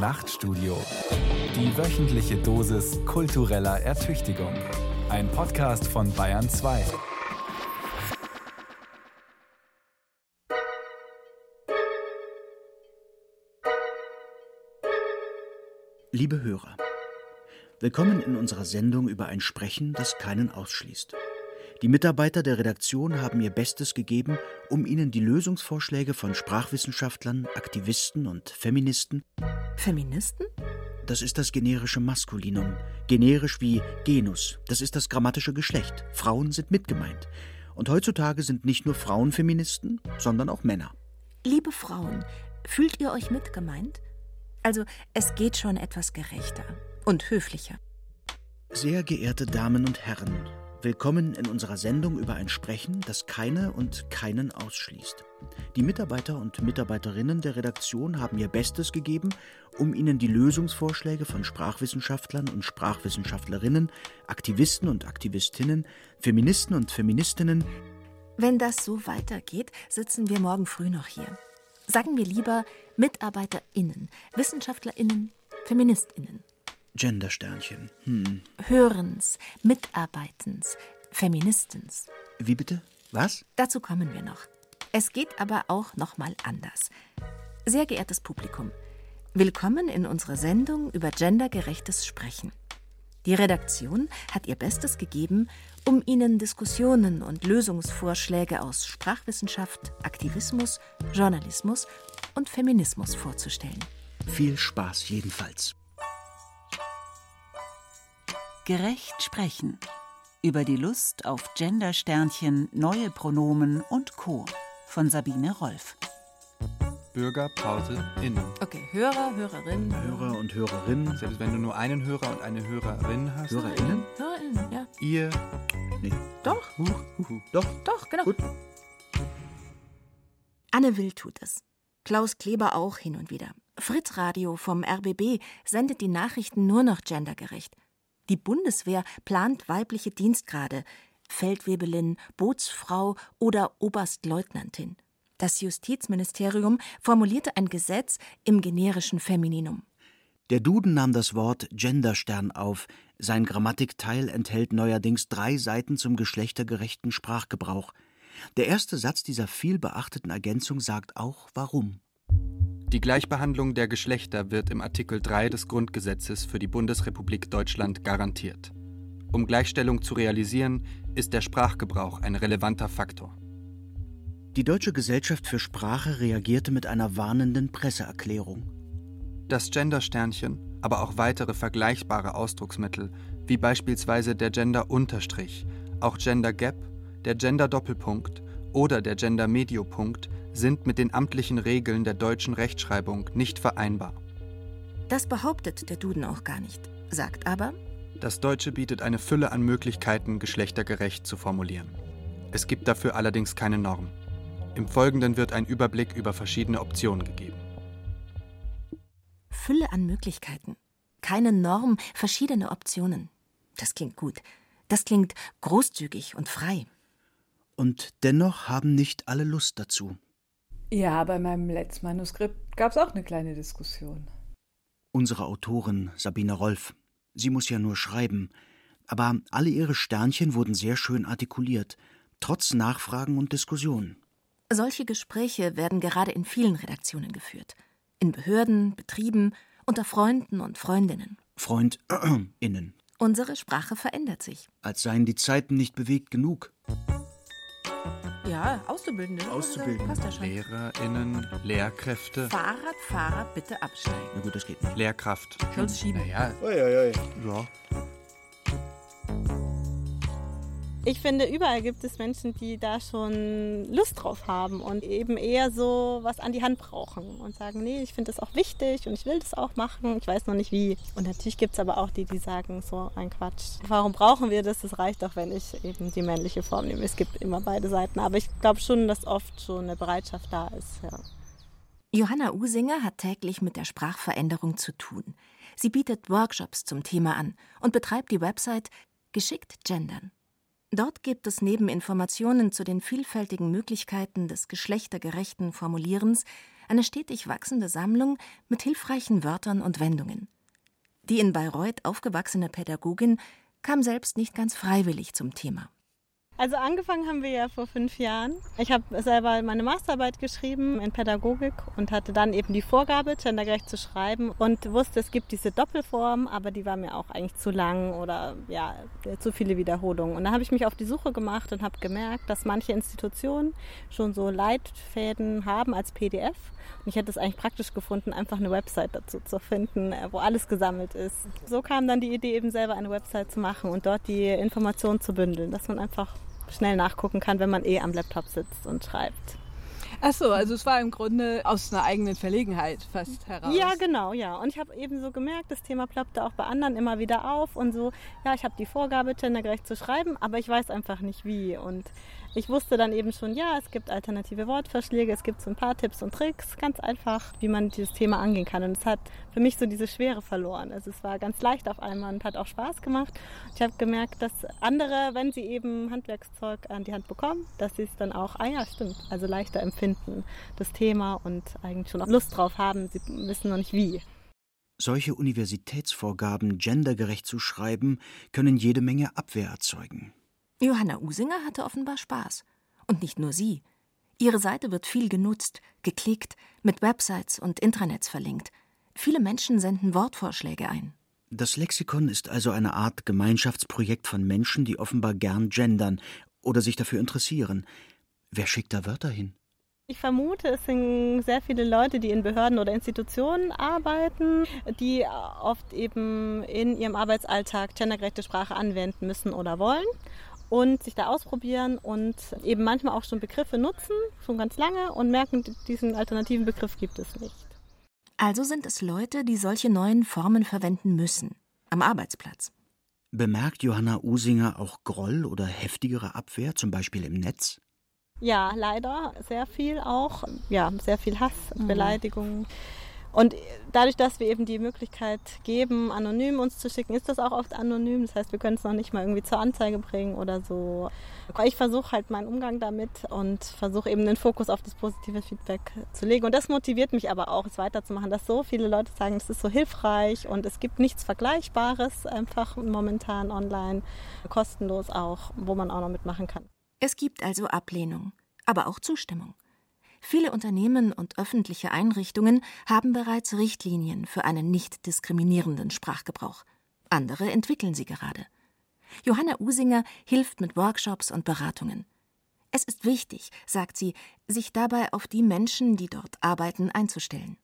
Nachtstudio. Die wöchentliche Dosis kultureller Ertüchtigung. Ein Podcast von Bayern 2. Liebe Hörer, willkommen in unserer Sendung über ein Sprechen, das keinen ausschließt. Die Mitarbeiter der Redaktion haben ihr Bestes gegeben, um Ihnen die Lösungsvorschläge von Sprachwissenschaftlern, Aktivisten und Feministen Feministen? Das ist das generische Maskulinum. Generisch wie Genus. Das ist das grammatische Geschlecht. Frauen sind mitgemeint. Und heutzutage sind nicht nur Frauen Feministen, sondern auch Männer. Liebe Frauen, fühlt ihr euch mitgemeint? Also, es geht schon etwas gerechter und höflicher. Sehr geehrte Damen und Herren, Willkommen in unserer Sendung über ein Sprechen, das keine und keinen ausschließt. Die Mitarbeiter und Mitarbeiterinnen der Redaktion haben ihr Bestes gegeben, um Ihnen die Lösungsvorschläge von Sprachwissenschaftlern und Sprachwissenschaftlerinnen, Aktivisten und Aktivistinnen, Feministen und Feministinnen. Wenn das so weitergeht, sitzen wir morgen früh noch hier. Sagen wir lieber MitarbeiterInnen, WissenschaftlerInnen, FeministInnen. Gendersternchen. Hm. Hörens, Mitarbeitens, Feministens. Wie bitte? Was? Dazu kommen wir noch. Es geht aber auch noch mal anders. Sehr geehrtes Publikum, willkommen in unserer Sendung über gendergerechtes Sprechen. Die Redaktion hat ihr Bestes gegeben, um Ihnen Diskussionen und Lösungsvorschläge aus Sprachwissenschaft, Aktivismus, Journalismus und Feminismus vorzustellen. Viel Spaß jedenfalls. Gerecht sprechen. Über die Lust auf Gendersternchen, neue Pronomen und Co. von Sabine Rolf. Bürgerpause innen. Okay, Hörer, Hörerin. Hörer und Hörerinnen. Selbst wenn du nur einen Hörer und eine Hörerin hast. HörerInnen? HörerInnen, ja. Ihr. Nee. Doch, Huch, huch, Doch. doch, genau. Gut. Anne Will tut es. Klaus Kleber auch hin und wieder. Fritz Radio vom RBB sendet die Nachrichten nur noch gendergerecht. Die Bundeswehr plant weibliche Dienstgrade, Feldwebelin, Bootsfrau oder Oberstleutnantin. Das Justizministerium formulierte ein Gesetz im generischen Femininum. Der Duden nahm das Wort Genderstern auf. Sein Grammatikteil enthält neuerdings drei Seiten zum geschlechtergerechten Sprachgebrauch. Der erste Satz dieser viel beachteten Ergänzung sagt auch warum. Die Gleichbehandlung der Geschlechter wird im Artikel 3 des Grundgesetzes für die Bundesrepublik Deutschland garantiert. Um Gleichstellung zu realisieren, ist der Sprachgebrauch ein relevanter Faktor. Die Deutsche Gesellschaft für Sprache reagierte mit einer warnenden Presseerklärung. Das Gendersternchen, aber auch weitere vergleichbare Ausdrucksmittel, wie beispielsweise der Gender-Unterstrich, auch Gender Gap, der Gender-Doppelpunkt oder der Gender-Mediopunkt, sind mit den amtlichen Regeln der deutschen Rechtschreibung nicht vereinbar. Das behauptet der Duden auch gar nicht, sagt aber, Das Deutsche bietet eine Fülle an Möglichkeiten, geschlechtergerecht zu formulieren. Es gibt dafür allerdings keine Norm. Im Folgenden wird ein Überblick über verschiedene Optionen gegeben. Fülle an Möglichkeiten. Keine Norm, verschiedene Optionen. Das klingt gut. Das klingt großzügig und frei. Und dennoch haben nicht alle Lust dazu. Ja, bei meinem letzten Manuskript gab es auch eine kleine Diskussion. Unsere Autorin Sabine Rolf. Sie muss ja nur schreiben. Aber alle ihre Sternchen wurden sehr schön artikuliert, trotz Nachfragen und Diskussionen. Solche Gespräche werden gerade in vielen Redaktionen geführt. In Behörden, Betrieben, unter Freunden und Freundinnen. FreundInnen. Unsere Sprache verändert sich. Als seien die Zeiten nicht bewegt genug. Ja, Auszubildende. Auszubildende. Passt ja schon. LehrerInnen, Lehrkräfte, Fahrradfahrer bitte absteigen. Na gut, das geht nicht. Lehrkraft. Schulz schieben. Naja, ja. Ich finde, überall gibt es Menschen, die da schon Lust drauf haben und eben eher so was an die Hand brauchen und sagen, nee, ich finde das auch wichtig und ich will das auch machen, ich weiß noch nicht wie. Und natürlich gibt es aber auch die, die sagen, so ein Quatsch. Warum brauchen wir das? Das reicht doch, wenn ich eben die männliche Form nehme. Es gibt immer beide Seiten, aber ich glaube schon, dass oft schon eine Bereitschaft da ist. Ja. Johanna Usinger hat täglich mit der Sprachveränderung zu tun. Sie bietet Workshops zum Thema an und betreibt die Website Geschickt Gendern. Dort gibt es neben Informationen zu den vielfältigen Möglichkeiten des geschlechtergerechten Formulierens eine stetig wachsende Sammlung mit hilfreichen Wörtern und Wendungen. Die in Bayreuth aufgewachsene Pädagogin kam selbst nicht ganz freiwillig zum Thema. Also angefangen haben wir ja vor fünf Jahren. Ich habe selber meine Masterarbeit geschrieben in Pädagogik und hatte dann eben die Vorgabe, gendergerecht zu schreiben und wusste, es gibt diese Doppelform, aber die war mir auch eigentlich zu lang oder ja, zu viele Wiederholungen. Und da habe ich mich auf die Suche gemacht und habe gemerkt, dass manche Institutionen schon so Leitfäden haben als PDF. Und ich hätte es eigentlich praktisch gefunden, einfach eine Website dazu zu finden, wo alles gesammelt ist. So kam dann die Idee, eben selber eine Website zu machen und dort die Informationen zu bündeln, dass man einfach schnell nachgucken kann, wenn man eh am Laptop sitzt und schreibt. Ach so, also es war im Grunde aus einer eigenen Verlegenheit fast heraus. Ja, genau, ja. Und ich habe eben so gemerkt, das Thema ploppte auch bei anderen immer wieder auf und so, ja, ich habe die Vorgabe, gendergerecht zu schreiben, aber ich weiß einfach nicht wie. Und ich wusste dann eben schon, ja, es gibt alternative Wortvorschläge, es gibt so ein paar Tipps und Tricks, ganz einfach, wie man dieses Thema angehen kann. Und es hat für mich so diese Schwere verloren. Also es war ganz leicht auf einmal und hat auch Spaß gemacht. Ich habe gemerkt, dass andere, wenn sie eben Handwerkszeug an die Hand bekommen, dass sie es dann auch, ah ja, stimmt, also leichter empfinden, das Thema und eigentlich schon auch Lust drauf haben. Sie wissen noch nicht wie. Solche Universitätsvorgaben gendergerecht zu schreiben, können jede Menge Abwehr erzeugen. Johanna Usinger hatte offenbar Spaß. Und nicht nur sie. Ihre Seite wird viel genutzt, geklickt, mit Websites und Intranets verlinkt. Viele Menschen senden Wortvorschläge ein. Das Lexikon ist also eine Art Gemeinschaftsprojekt von Menschen, die offenbar gern gendern oder sich dafür interessieren. Wer schickt da Wörter hin? Ich vermute, es sind sehr viele Leute, die in Behörden oder Institutionen arbeiten, die oft eben in ihrem Arbeitsalltag gendergerechte Sprache anwenden müssen oder wollen und sich da ausprobieren und eben manchmal auch schon Begriffe nutzen, schon ganz lange und merken, diesen alternativen Begriff gibt es nicht. Also sind es Leute, die solche neuen Formen verwenden müssen, am Arbeitsplatz. Bemerkt Johanna Usinger auch Groll oder heftigere Abwehr, zum Beispiel im Netz? Ja, leider sehr viel auch. Ja, sehr viel Hass, mhm. Beleidigungen. Und dadurch, dass wir eben die Möglichkeit geben, anonym uns zu schicken, ist das auch oft anonym. Das heißt, wir können es noch nicht mal irgendwie zur Anzeige bringen oder so. Ich versuche halt meinen Umgang damit und versuche eben den Fokus auf das positive Feedback zu legen. Und das motiviert mich aber auch, es weiterzumachen, dass so viele Leute sagen, es ist so hilfreich und es gibt nichts Vergleichbares einfach momentan online, kostenlos auch, wo man auch noch mitmachen kann. Es gibt also Ablehnung, aber auch Zustimmung. Viele Unternehmen und öffentliche Einrichtungen haben bereits Richtlinien für einen nicht diskriminierenden Sprachgebrauch. Andere entwickeln sie gerade. Johanna Usinger hilft mit Workshops und Beratungen. Es ist wichtig, sagt sie, sich dabei auf die Menschen, die dort arbeiten, einzustellen.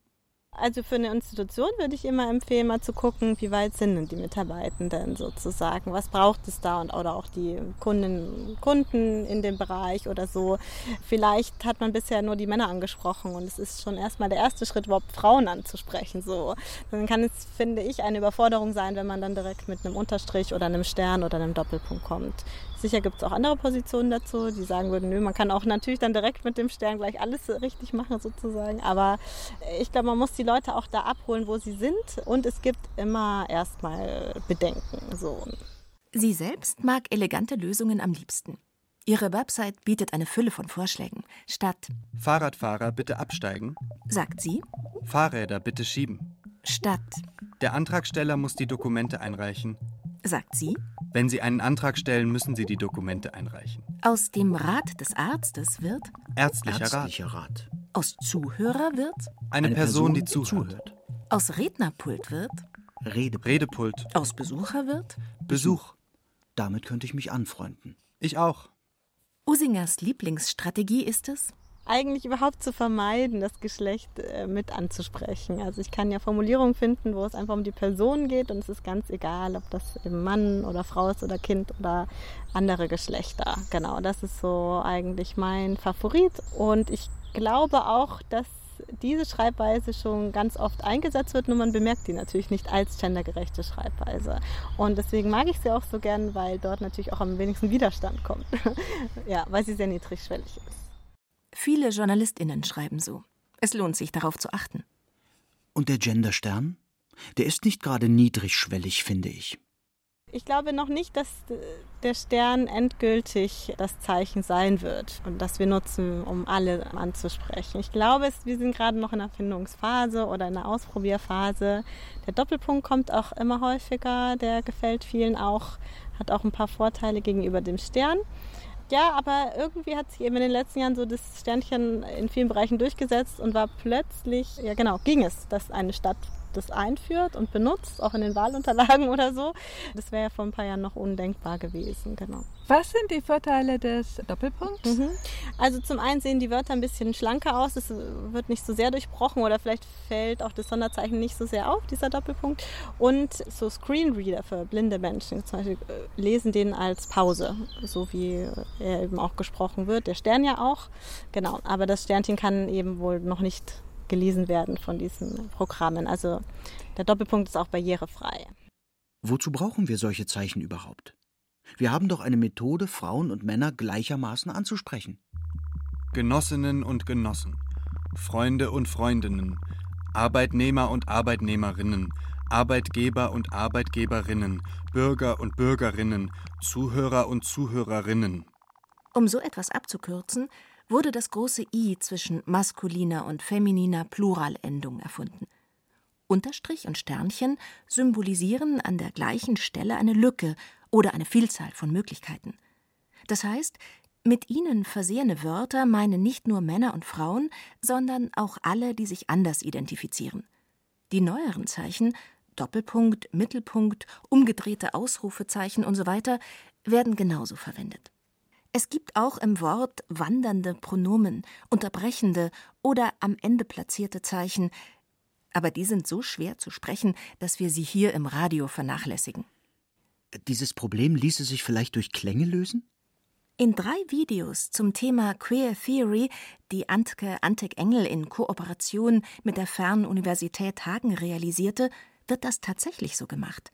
Also für eine Institution würde ich immer empfehlen, mal zu gucken, wie weit sind denn die Mitarbeitenden sozusagen, was braucht es da und oder auch die Kunden, Kunden in dem Bereich oder so. Vielleicht hat man bisher nur die Männer angesprochen und es ist schon erstmal der erste Schritt, überhaupt Frauen anzusprechen. So. Dann kann es, finde ich, eine Überforderung sein, wenn man dann direkt mit einem Unterstrich oder einem Stern oder einem Doppelpunkt kommt. Sicher gibt es auch andere Positionen dazu, die sagen würden, nö, man kann auch natürlich dann direkt mit dem Stern gleich alles richtig machen sozusagen. Aber ich glaube, man muss die Leute auch da abholen, wo sie sind. Und es gibt immer erstmal Bedenken. So. Sie selbst mag elegante Lösungen am liebsten. Ihre Website bietet eine Fülle von Vorschlägen. Statt Fahrradfahrer bitte absteigen, sagt sie Fahrräder bitte schieben. Statt Der Antragsteller muss die Dokumente einreichen, sagt sie wenn Sie einen Antrag stellen, müssen Sie die Dokumente einreichen. Aus dem Rat des Arztes wird Ärztlicher, Ärztlicher Rat. Aus Zuhörer wird Eine, Eine Person, Person, die die zuhört. zuhört. Aus Rednerpult wird Rede. Redepult. Aus Besucher wird Besuch. Damit könnte ich mich anfreunden. Ich auch. Usingers Lieblingsstrategie ist es, eigentlich überhaupt zu vermeiden, das Geschlecht äh, mit anzusprechen. Also ich kann ja Formulierungen finden, wo es einfach um die Person geht und es ist ganz egal, ob das eben Mann oder Frau ist oder Kind oder andere Geschlechter. Genau, das ist so eigentlich mein Favorit und ich glaube auch, dass diese Schreibweise schon ganz oft eingesetzt wird, nur man bemerkt die natürlich nicht als gendergerechte Schreibweise. Und deswegen mag ich sie auch so gern, weil dort natürlich auch am wenigsten Widerstand kommt. ja, weil sie sehr niedrigschwellig ist. Viele JournalistInnen schreiben so. Es lohnt sich, darauf zu achten. Und der Genderstern? Der ist nicht gerade niedrigschwellig, finde ich. Ich glaube noch nicht, dass der Stern endgültig das Zeichen sein wird und das wir nutzen, um alle anzusprechen. Ich glaube, wir sind gerade noch in der Findungsphase oder in der Ausprobierphase. Der Doppelpunkt kommt auch immer häufiger, der gefällt vielen auch, hat auch ein paar Vorteile gegenüber dem Stern. Ja, aber irgendwie hat sich eben in den letzten Jahren so das Sternchen in vielen Bereichen durchgesetzt und war plötzlich, ja genau, ging es, dass eine Stadt das einführt und benutzt, auch in den Wahlunterlagen oder so. Das wäre ja vor ein paar Jahren noch undenkbar gewesen, genau. Was sind die Vorteile des Doppelpunkts? Mhm. Also zum einen sehen die Wörter ein bisschen schlanker aus, es wird nicht so sehr durchbrochen oder vielleicht fällt auch das Sonderzeichen nicht so sehr auf, dieser Doppelpunkt. Und so Screenreader für blinde Menschen zum Beispiel äh, lesen den als Pause, so wie er eben auch gesprochen wird. Der Stern ja auch, genau. Aber das Sternchen kann eben wohl noch nicht gelesen werden von diesen Programmen. Also der Doppelpunkt ist auch barrierefrei. Wozu brauchen wir solche Zeichen überhaupt? Wir haben doch eine Methode, Frauen und Männer gleichermaßen anzusprechen. Genossinnen und Genossen, Freunde und Freundinnen, Arbeitnehmer und Arbeitnehmerinnen, Arbeitgeber und Arbeitgeberinnen, Bürger und Bürgerinnen, Zuhörer und Zuhörerinnen. Um so etwas abzukürzen, wurde das große I zwischen maskuliner und femininer Pluralendung erfunden. Unterstrich und Sternchen symbolisieren an der gleichen Stelle eine Lücke oder eine Vielzahl von Möglichkeiten. Das heißt, mit ihnen versehene Wörter meinen nicht nur Männer und Frauen, sondern auch alle, die sich anders identifizieren. Die neueren Zeichen Doppelpunkt, Mittelpunkt, umgedrehte Ausrufezeichen usw. So werden genauso verwendet. Es gibt auch im Wort wandernde Pronomen, unterbrechende oder am Ende platzierte Zeichen, aber die sind so schwer zu sprechen, dass wir sie hier im Radio vernachlässigen. Dieses Problem ließe sich vielleicht durch Klänge lösen? In drei Videos zum Thema Queer Theory, die Antke Antek-Engel in Kooperation mit der Fernuniversität Hagen realisierte, wird das tatsächlich so gemacht.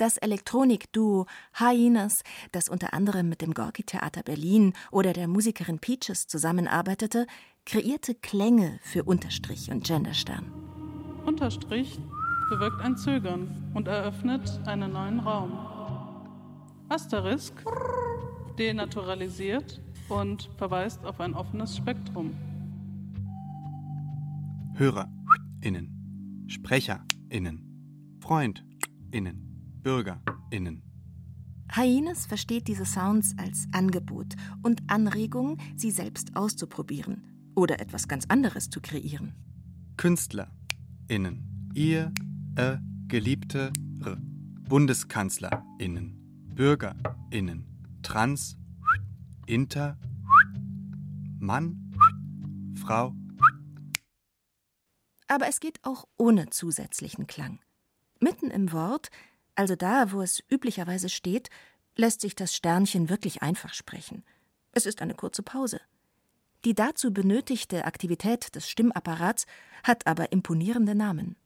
Das Elektronikduo Hyenas, das unter anderem mit dem Gorki Theater Berlin oder der Musikerin Peaches zusammenarbeitete, kreierte Klänge für Unterstrich und Genderstern. Unterstrich bewirkt ein Zögern und eröffnet einen neuen Raum. Asterisk denaturalisiert und verweist auf ein offenes Spektrum. HörerInnen, SprecherInnen, FreundInnen. BürgerInnen. Hyenes versteht diese Sounds als Angebot und Anregung, sie selbst auszuprobieren oder etwas ganz anderes zu kreieren. KünstlerInnen, ihr, äh, Geliebte, r, BundeskanzlerInnen, BürgerInnen, Trans, Inter, Mann, Frau. Aber es geht auch ohne zusätzlichen Klang. Mitten im Wort also da, wo es üblicherweise steht, lässt sich das Sternchen wirklich einfach sprechen. Es ist eine kurze Pause. Die dazu benötigte Aktivität des Stimmapparats hat aber imponierende Namen.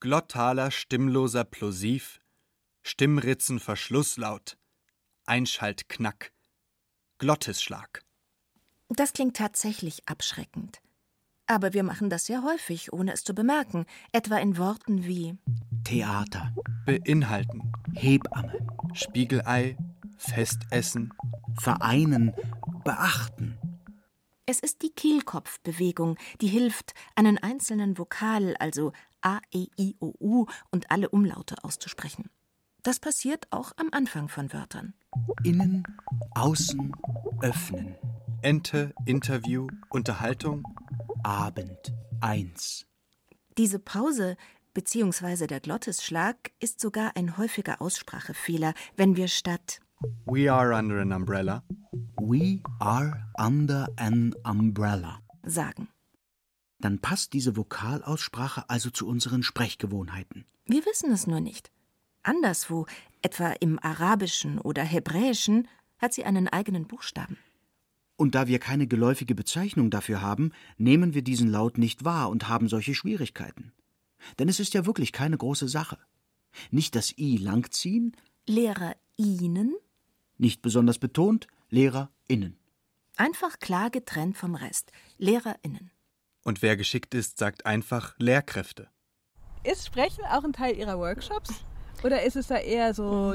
Glottaler stimmloser Plosiv, Stimmritzenverschlusslaut, Einschaltknack, Glottisschlag. Das klingt tatsächlich abschreckend. Aber wir machen das sehr häufig, ohne es zu bemerken, etwa in Worten wie Theater, beinhalten, Hebamme, Spiegelei, Festessen, vereinen, beachten. Es ist die Kehlkopfbewegung, die hilft, einen einzelnen Vokal, also A, E, I, O, U und alle Umlaute auszusprechen. Das passiert auch am Anfang von Wörtern. Innen, außen, öffnen. Ente, Interview, Unterhaltung, Abend 1. Diese Pause bzw. der Glottisschlag ist sogar ein häufiger Aussprachefehler, wenn wir statt We are under an umbrella We are under an umbrella sagen. Dann passt diese Vokalaussprache also zu unseren Sprechgewohnheiten. Wir wissen es nur nicht. Anderswo, etwa im Arabischen oder Hebräischen, hat sie einen eigenen Buchstaben. Und da wir keine geläufige Bezeichnung dafür haben, nehmen wir diesen Laut nicht wahr und haben solche Schwierigkeiten. Denn es ist ja wirklich keine große Sache. Nicht das I langziehen. LehrerInnen? Nicht besonders betont. LehrerInnen. Einfach klar getrennt vom Rest. LehrerInnen. Und wer geschickt ist, sagt einfach Lehrkräfte. Ist Sprechen auch ein Teil Ihrer Workshops? Oder ist es da eher so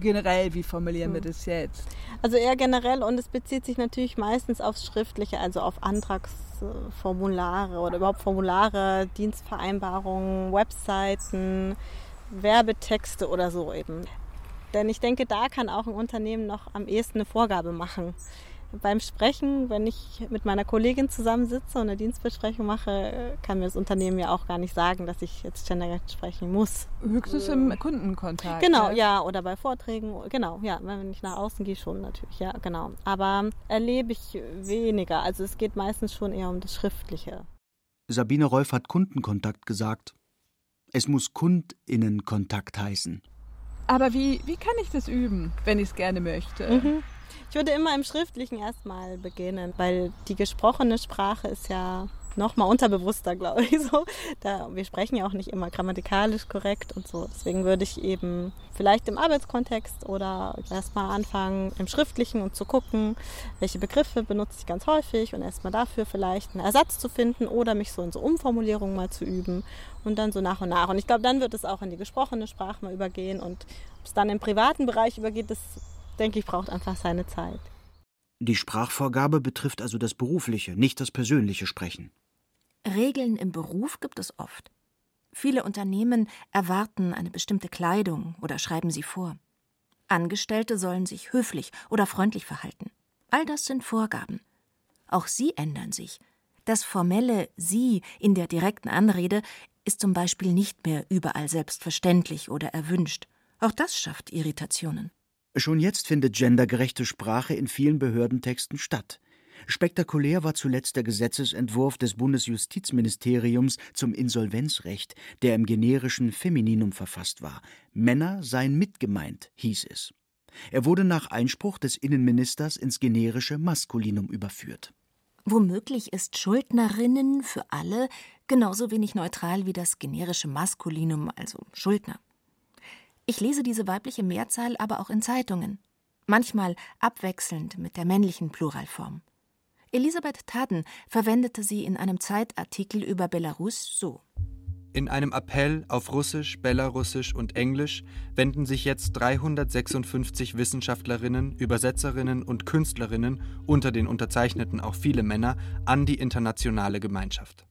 generell, wie formulieren wir das jetzt? Also eher generell und es bezieht sich natürlich meistens aufs Schriftliche, also auf Antragsformulare oder überhaupt Formulare, Dienstvereinbarungen, Webseiten, Werbetexte oder so eben. Denn ich denke, da kann auch ein Unternehmen noch am ehesten eine Vorgabe machen beim Sprechen, wenn ich mit meiner Kollegin zusammensitze und eine Dienstbesprechung mache, kann mir das Unternehmen ja auch gar nicht sagen, dass ich jetzt gendergerecht sprechen muss. Höchstens im Kundenkontakt. Genau, ja. ja, oder bei Vorträgen, genau, ja, wenn ich nach außen gehe schon natürlich, ja, genau. Aber erlebe ich weniger, also es geht meistens schon eher um das Schriftliche. Sabine Rolf hat Kundenkontakt gesagt. Es muss Kundinnenkontakt heißen. Aber wie, wie kann ich das üben, wenn ich es gerne möchte? Mhm. Ich würde immer im Schriftlichen erstmal beginnen, weil die gesprochene Sprache ist ja noch mal unterbewusster, glaube ich. So. Da, wir sprechen ja auch nicht immer grammatikalisch korrekt und so. Deswegen würde ich eben vielleicht im Arbeitskontext oder erstmal anfangen im Schriftlichen und zu gucken, welche Begriffe benutze ich ganz häufig und erstmal dafür vielleicht einen Ersatz zu finden oder mich so in so Umformulierungen mal zu üben und dann so nach und nach. Und ich glaube, dann wird es auch in die gesprochene Sprache mal übergehen und ob es dann im privaten Bereich übergeht, das denke ich, braucht einfach seine Zeit. Die Sprachvorgabe betrifft also das berufliche, nicht das persönliche Sprechen. Regeln im Beruf gibt es oft. Viele Unternehmen erwarten eine bestimmte Kleidung oder schreiben sie vor. Angestellte sollen sich höflich oder freundlich verhalten. All das sind Vorgaben. Auch sie ändern sich. Das formelle Sie in der direkten Anrede ist zum Beispiel nicht mehr überall selbstverständlich oder erwünscht. Auch das schafft Irritationen. Schon jetzt findet gendergerechte Sprache in vielen Behördentexten statt. Spektakulär war zuletzt der Gesetzesentwurf des Bundesjustizministeriums zum Insolvenzrecht, der im generischen Femininum verfasst war. Männer seien mitgemeint, hieß es. Er wurde nach Einspruch des Innenministers ins generische Maskulinum überführt. Womöglich ist Schuldnerinnen für alle genauso wenig neutral wie das generische Maskulinum, also Schuldner. Ich lese diese weibliche Mehrzahl aber auch in Zeitungen, manchmal abwechselnd mit der männlichen Pluralform. Elisabeth Tadden verwendete sie in einem Zeitartikel über Belarus so. In einem Appell auf Russisch, Belarussisch und Englisch wenden sich jetzt 356 Wissenschaftlerinnen, Übersetzerinnen und Künstlerinnen, unter den Unterzeichneten auch viele Männer, an die internationale Gemeinschaft.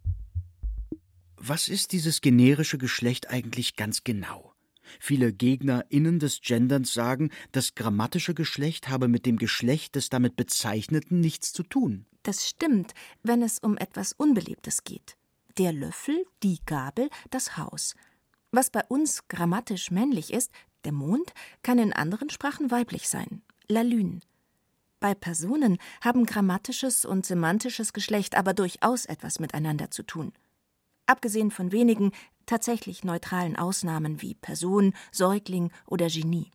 Was ist dieses generische Geschlecht eigentlich ganz genau? Viele GegnerInnen des Genderns sagen, das grammatische Geschlecht habe mit dem Geschlecht des damit Bezeichneten nichts zu tun. Das stimmt, wenn es um etwas Unbelebtes geht. Der Löffel, die Gabel, das Haus. Was bei uns grammatisch männlich ist, der Mond, kann in anderen Sprachen weiblich sein. La Lune. Bei Personen haben grammatisches und semantisches Geschlecht aber durchaus etwas miteinander zu tun. Abgesehen von wenigen tatsächlich neutralen Ausnahmen wie Person, Säugling oder Genie.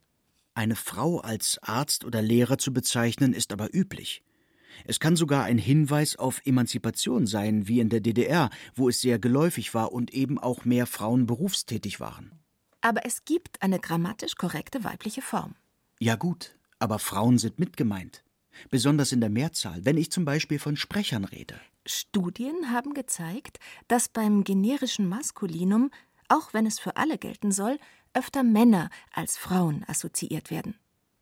Eine Frau als Arzt oder Lehrer zu bezeichnen, ist aber üblich. Es kann sogar ein Hinweis auf Emanzipation sein, wie in der DDR, wo es sehr geläufig war und eben auch mehr Frauen berufstätig waren. Aber es gibt eine grammatisch korrekte weibliche Form. Ja gut, aber Frauen sind mitgemeint. Besonders in der Mehrzahl, wenn ich zum Beispiel von Sprechern rede. Studien haben gezeigt, dass beim generischen Maskulinum, auch wenn es für alle gelten soll, öfter Männer als Frauen assoziiert werden.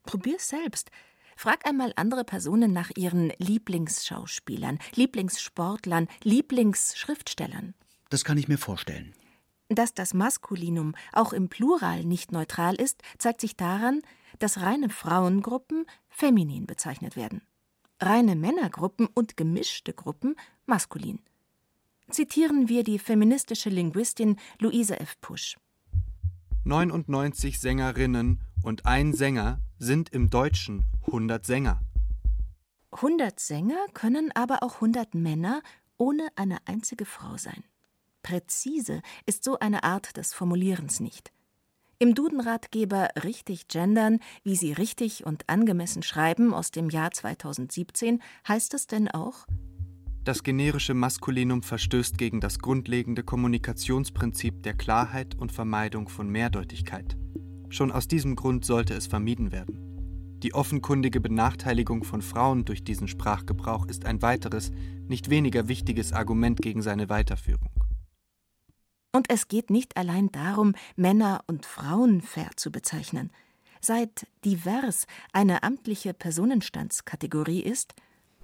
Probier's selbst. Frag einmal andere Personen nach ihren Lieblingsschauspielern, Lieblingssportlern, Lieblingsschriftstellern. Das kann ich mir vorstellen. Dass das Maskulinum auch im Plural nicht neutral ist, zeigt sich daran, dass reine Frauengruppen feminin bezeichnet werden reine Männergruppen und gemischte Gruppen maskulin. Zitieren wir die feministische Linguistin Luise F. Pusch. 99 Sängerinnen und ein Sänger sind im Deutschen 100 Sänger. 100 Sänger können aber auch 100 Männer ohne eine einzige Frau sein. Präzise ist so eine Art des Formulierens nicht. Im Dudenratgeber Richtig gendern, wie Sie richtig und angemessen schreiben aus dem Jahr 2017 heißt es denn auch Das generische Maskulinum verstößt gegen das grundlegende Kommunikationsprinzip der Klarheit und Vermeidung von Mehrdeutigkeit. Schon aus diesem Grund sollte es vermieden werden. Die offenkundige Benachteiligung von Frauen durch diesen Sprachgebrauch ist ein weiteres, nicht weniger wichtiges Argument gegen seine Weiterführung. Und es geht nicht allein darum, Männer und Frauen fair zu bezeichnen. Seit divers eine amtliche Personenstandskategorie ist,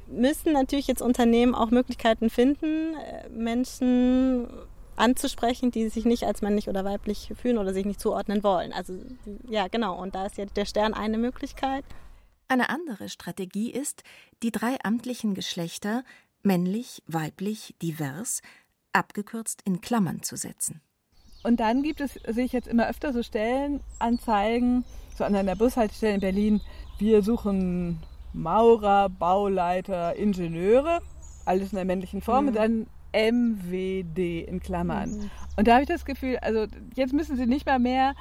müssen natürlich jetzt Unternehmen auch Möglichkeiten finden, äh, Menschen anzusprechen, die sich nicht als männlich oder weiblich fühlen oder sich nicht zuordnen wollen. Also ja, genau. Und da ist ja der Stern eine Möglichkeit. Eine andere Strategie ist, die drei amtlichen Geschlechter männlich, weiblich, divers abgekürzt in Klammern zu setzen. Und dann gibt es, sehe ich jetzt immer öfter so Stellenanzeigen, so an einer Bushaltestelle in Berlin. Wir suchen Maurer, Bauleiter, Ingenieure, alles in der männlichen Form mhm. und dann MWD in Klammern. Mhm. Und da habe ich das Gefühl, also jetzt müssen sie nicht mal mehr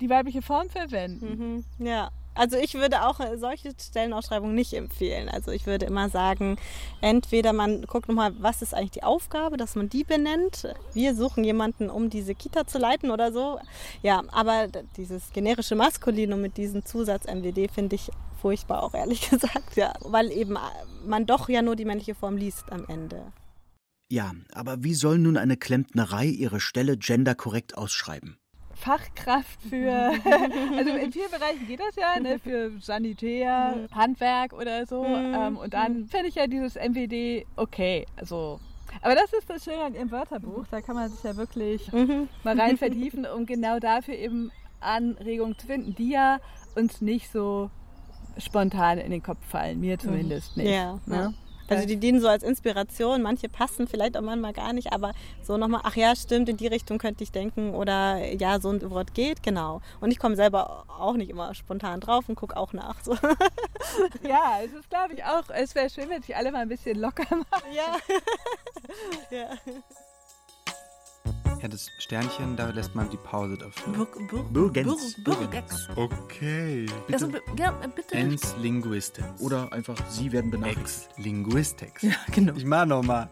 die weibliche Form verwenden. Mhm. Ja. Also ich würde auch äh, solche Stellenausschreibungen nicht empfehlen. Also ich würde immer sagen, entweder man guckt nochmal, was ist eigentlich die Aufgabe, dass man die benennt. Wir suchen jemanden, um diese Kita zu leiten oder so. Ja, aber dieses generische Maskulinum mit diesem Zusatz MWD finde ich furchtbar auch ehrlich gesagt, ja, weil eben äh, man doch ja nur die männliche Form liest am Ende. Ja, aber wie soll nun eine Klempnerei ihre Stelle genderkorrekt ausschreiben? Fachkraft für, also in vielen Bereichen geht das ja, ne, für Sanitär, Handwerk oder so. Mhm. Ähm, und dann finde ich ja dieses MWD okay. Also, aber das ist das Schöne an Ihrem Wörterbuch. Da kann man sich ja wirklich mhm. mal rein vertiefen, um genau dafür eben Anregungen zu finden, die ja uns nicht so spontan in den Kopf fallen. Mir zumindest nicht. Ja, ne? ja. Also die dienen so als Inspiration, manche passen vielleicht auch manchmal gar nicht, aber so nochmal, ach ja, stimmt, in die Richtung könnte ich denken oder ja, so ein Wort geht, genau. Und ich komme selber auch nicht immer spontan drauf und gucke auch nach. So. Ja, es ist glaube ich auch, es wäre schön, wenn sich alle mal ein bisschen locker machen. Ja. ja. Ja, das Sternchen, da lässt man die Pause dafür. Bur Bur Burgens. Bur Burgex. Okay. Also, ja, bitte. Ens Linguistics. Oder einfach Sie werden benachrichtigt. Ex Linguistics. Ja, genau. Ich mach nochmal.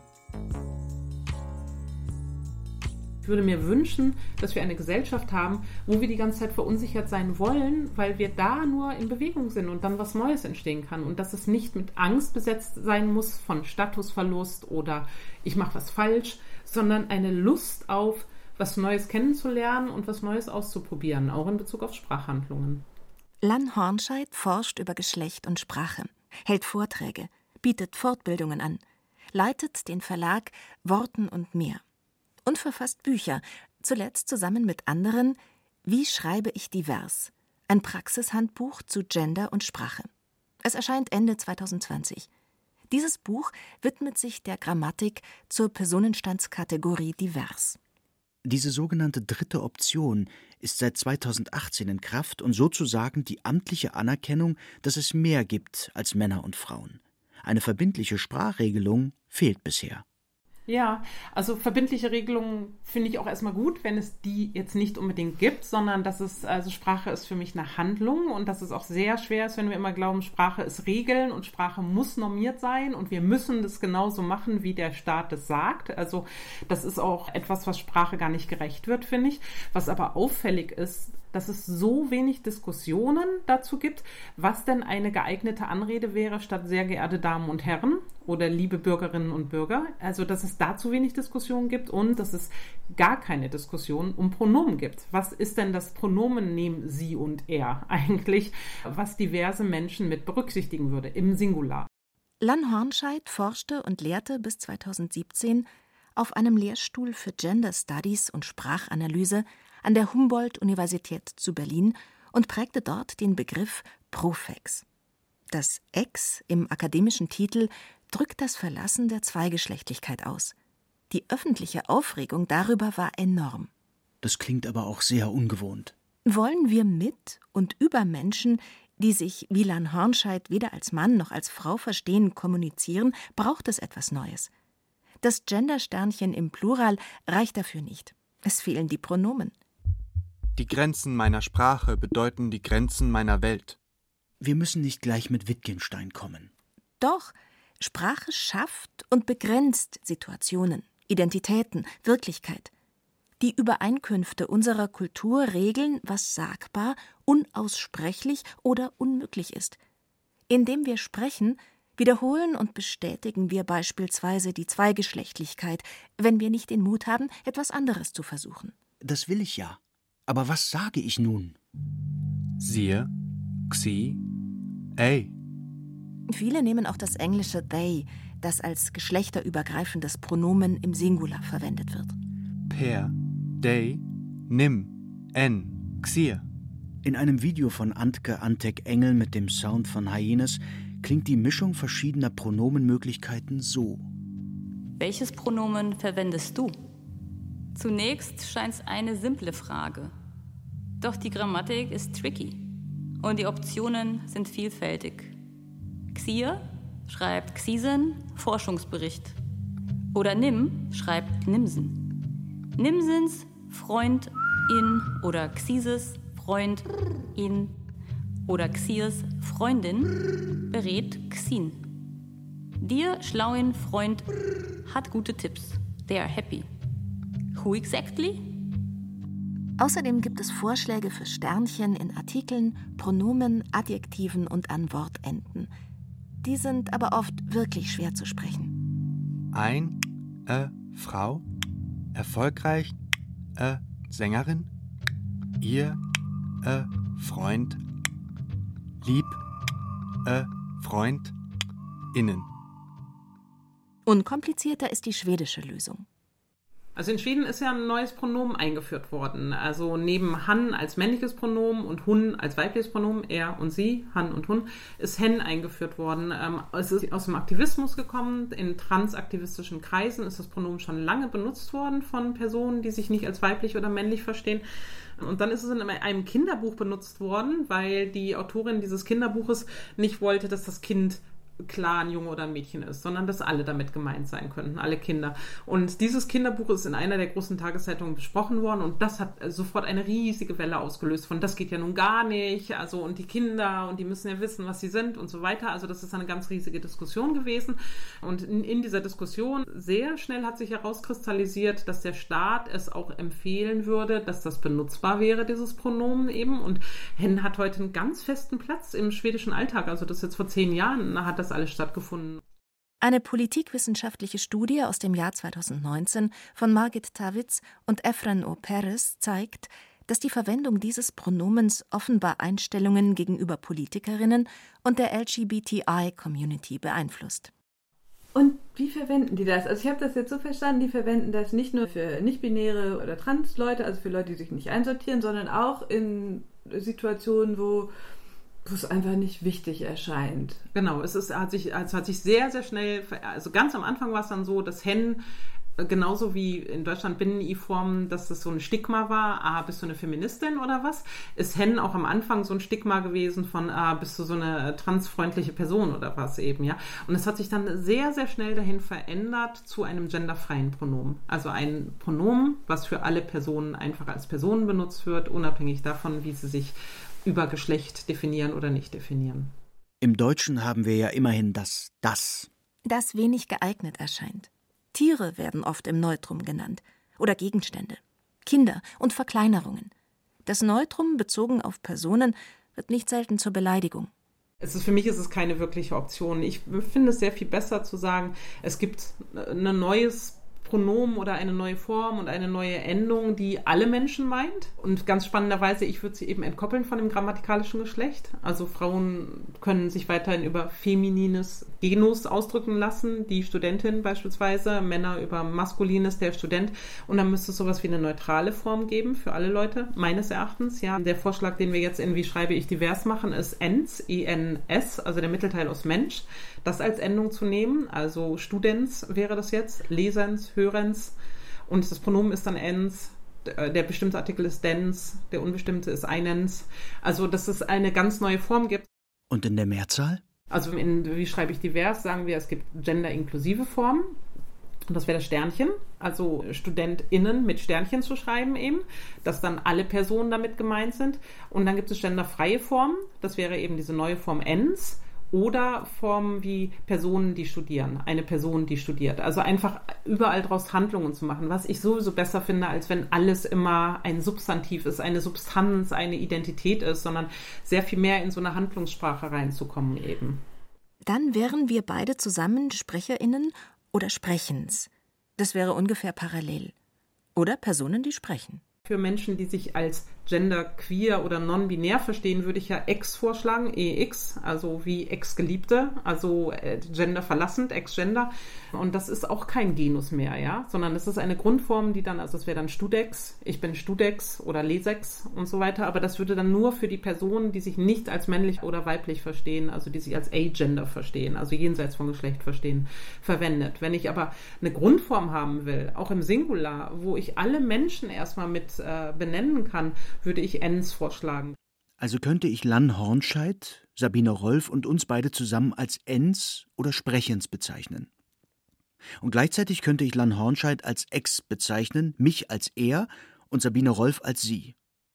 Ich würde mir wünschen, dass wir eine Gesellschaft haben, wo wir die ganze Zeit verunsichert sein wollen, weil wir da nur in Bewegung sind und dann was Neues entstehen kann. Und dass es nicht mit Angst besetzt sein muss von Statusverlust oder ich mache was falsch, sondern eine Lust auf, was Neues kennenzulernen und was Neues auszuprobieren, auch in Bezug auf Sprachhandlungen. Lan Hornscheid forscht über Geschlecht und Sprache, hält Vorträge, bietet Fortbildungen an, leitet den Verlag Worten und mehr und verfasst Bücher, zuletzt zusammen mit anderen Wie schreibe ich divers? Ein Praxishandbuch zu Gender und Sprache. Es erscheint Ende 2020. Dieses Buch widmet sich der Grammatik zur Personenstandskategorie divers. Diese sogenannte dritte Option ist seit 2018 in Kraft und sozusagen die amtliche Anerkennung, dass es mehr gibt als Männer und Frauen. Eine verbindliche Sprachregelung fehlt bisher. Ja, also verbindliche Regelungen finde ich auch erstmal gut, wenn es die jetzt nicht unbedingt gibt, sondern dass es, also Sprache ist für mich eine Handlung und dass es auch sehr schwer ist, wenn wir immer glauben, Sprache ist Regeln und Sprache muss normiert sein und wir müssen das genauso machen, wie der Staat es sagt. Also das ist auch etwas, was Sprache gar nicht gerecht wird, finde ich. Was aber auffällig ist, dass es so wenig Diskussionen dazu gibt, was denn eine geeignete Anrede wäre statt sehr geehrte Damen und Herren oder liebe Bürgerinnen und Bürger. Also, dass es dazu wenig Diskussionen gibt und dass es gar keine Diskussion um Pronomen gibt. Was ist denn das Pronomen neben sie und er eigentlich, was diverse Menschen mit berücksichtigen würde im Singular? Lan Hornscheid forschte und lehrte bis 2017 auf einem Lehrstuhl für Gender Studies und Sprachanalyse an der Humboldt-Universität zu Berlin und prägte dort den Begriff Profex. Das Ex im akademischen Titel drückt das Verlassen der Zweigeschlechtlichkeit aus. Die öffentliche Aufregung darüber war enorm. Das klingt aber auch sehr ungewohnt. Wollen wir mit und über Menschen, die sich wie Lan Hornscheid weder als Mann noch als Frau verstehen, kommunizieren, braucht es etwas Neues. Das Gendersternchen im Plural reicht dafür nicht. Es fehlen die Pronomen. Die Grenzen meiner Sprache bedeuten die Grenzen meiner Welt. Wir müssen nicht gleich mit Wittgenstein kommen. Doch, Sprache schafft und begrenzt Situationen, Identitäten, Wirklichkeit. Die Übereinkünfte unserer Kultur regeln, was sagbar, unaussprechlich oder unmöglich ist. Indem wir sprechen, Wiederholen und bestätigen wir beispielsweise die Zweigeschlechtlichkeit, wenn wir nicht den Mut haben, etwas anderes zu versuchen. Das will ich ja. Aber was sage ich nun? Siehe, xi, ey. Viele nehmen auch das englische they, das als geschlechterübergreifendes Pronomen im Singular verwendet wird. Per, dei, nim, en, xir. In einem Video von Antke Antek Engel mit dem Sound von Hyenes klingt die Mischung verschiedener Pronomenmöglichkeiten so. Welches Pronomen verwendest du? Zunächst scheint es eine simple Frage. Doch die Grammatik ist tricky und die Optionen sind vielfältig. Xir schreibt Xisen, Forschungsbericht. Oder Nim schreibt Nimsen. Nimsens Freund in oder Xises Freund in oder Xirs Freundin berät Xin. Dir schlauen Freund hat gute Tipps. They are happy. Who exactly? Außerdem gibt es Vorschläge für Sternchen in Artikeln, Pronomen, Adjektiven und an Wortenden. Die sind aber oft wirklich schwer zu sprechen. Ein, äh, Frau, erfolgreich, äh, Sängerin, ihr, äh, Freund, lieb, äh, Freund, innen. Unkomplizierter ist die schwedische Lösung. Also in Schweden ist ja ein neues Pronomen eingeführt worden. Also neben Han als männliches Pronomen und Hun als weibliches Pronomen, er und sie, Han und Hun, ist Hen eingeführt worden. Ähm, es ist aus dem Aktivismus gekommen. In transaktivistischen Kreisen ist das Pronomen schon lange benutzt worden von Personen, die sich nicht als weiblich oder männlich verstehen. Und dann ist es in einem Kinderbuch benutzt worden, weil die Autorin dieses Kinderbuches nicht wollte, dass das Kind klar ein Junge oder ein Mädchen ist, sondern dass alle damit gemeint sein könnten, alle Kinder. Und dieses Kinderbuch ist in einer der großen Tageszeitungen besprochen worden und das hat sofort eine riesige Welle ausgelöst von das geht ja nun gar nicht, also und die Kinder und die müssen ja wissen, was sie sind und so weiter. Also das ist eine ganz riesige Diskussion gewesen und in, in dieser Diskussion sehr schnell hat sich herauskristallisiert, dass der Staat es auch empfehlen würde, dass das benutzbar wäre, dieses Pronomen eben und Hen hat heute einen ganz festen Platz im schwedischen Alltag. Also das jetzt vor zehn Jahren hat das alles stattgefunden. Eine politikwissenschaftliche Studie aus dem Jahr 2019 von Margit Tawitz und Efren O. Perez zeigt, dass die Verwendung dieses Pronomens offenbar Einstellungen gegenüber Politikerinnen und der LGBTI-Community beeinflusst. Und wie verwenden die das? Also ich habe das jetzt so verstanden, die verwenden das nicht nur für nicht-binäre oder Trans-Leute, also für Leute, die sich nicht einsortieren, sondern auch in Situationen, wo wo es einfach nicht wichtig erscheint. Genau, es ist, hat sich, es hat sich sehr, sehr schnell, also ganz am Anfang war es dann so, dass Hen äh, genauso wie in Deutschland Binnen-I-Formen, dass das so ein Stigma war, ah, bist du eine Feministin oder was? Ist Hen auch am Anfang so ein Stigma gewesen von, ah, bist du so eine transfreundliche Person oder was eben, ja? Und es hat sich dann sehr, sehr schnell dahin verändert zu einem genderfreien Pronomen. Also ein Pronomen, was für alle Personen einfach als Personen benutzt wird, unabhängig davon, wie sie sich über Geschlecht definieren oder nicht definieren. Im Deutschen haben wir ja immerhin das das. Das wenig geeignet erscheint. Tiere werden oft im Neutrum genannt oder Gegenstände, Kinder und Verkleinerungen. Das Neutrum bezogen auf Personen wird nicht selten zur Beleidigung. Es ist, für mich ist es keine wirkliche Option. Ich finde es sehr viel besser zu sagen, es gibt ein neues Pronomen oder eine neue Form und eine neue Endung, die alle Menschen meint. Und ganz spannenderweise, ich würde sie eben entkoppeln von dem grammatikalischen Geschlecht. Also Frauen können sich weiterhin über feminines Genus ausdrücken lassen, die Studentin beispielsweise, Männer über maskulines, der Student. Und dann müsste es sowas wie eine neutrale Form geben für alle Leute, meines Erachtens. Ja, der Vorschlag, den wir jetzt in Wie schreibe ich divers machen, ist ENS, E-N-S, also der Mittelteil aus Mensch das als Endung zu nehmen. Also Students wäre das jetzt, Lesens, Hörens. Und das Pronomen ist dann ens. Der bestimmte Artikel ist dens, der unbestimmte ist einens. Also, dass es eine ganz neue Form gibt. Und in der Mehrzahl? Also, in, wie schreibe ich divers, sagen wir, es gibt gender-inklusive Formen. Und das wäre das Sternchen, also StudentInnen mit Sternchen zu schreiben eben, dass dann alle Personen damit gemeint sind. Und dann gibt es genderfreie Formen, das wäre eben diese neue Form ens oder Formen wie Personen, die studieren, eine Person, die studiert. Also einfach überall daraus Handlungen zu machen, was ich sowieso besser finde, als wenn alles immer ein Substantiv ist, eine Substanz, eine Identität ist, sondern sehr viel mehr in so eine Handlungssprache reinzukommen eben. dann wären wir beide zusammen SprecherInnen oder Sprechens. Das wäre ungefähr parallel. Oder Personen, die sprechen. Für Menschen, die sich als genderqueer oder non-binär verstehen, würde ich ja ex vorschlagen, EX, also wie Ex-Geliebte, also äh, genderverlassend, ex-gender. Und das ist auch kein Genus mehr, ja, sondern es ist eine Grundform, die dann, also es wäre dann Studex, ich bin Studex oder Lesex und so weiter, aber das würde dann nur für die Personen, die sich nicht als männlich oder weiblich verstehen, also die sich als agender verstehen, also jenseits von Geschlecht verstehen, verwendet. Wenn ich aber eine Grundform haben will, auch im Singular, wo ich alle Menschen erstmal mit äh, benennen kann, würde ich Ens vorschlagen. Also könnte ich Lann Hornscheid, Sabine Rolf und uns beide zusammen als Ens oder Sprechens bezeichnen. Und gleichzeitig könnte ich Lann Hornscheid als Ex bezeichnen, mich als er und Sabine Rolf als sie.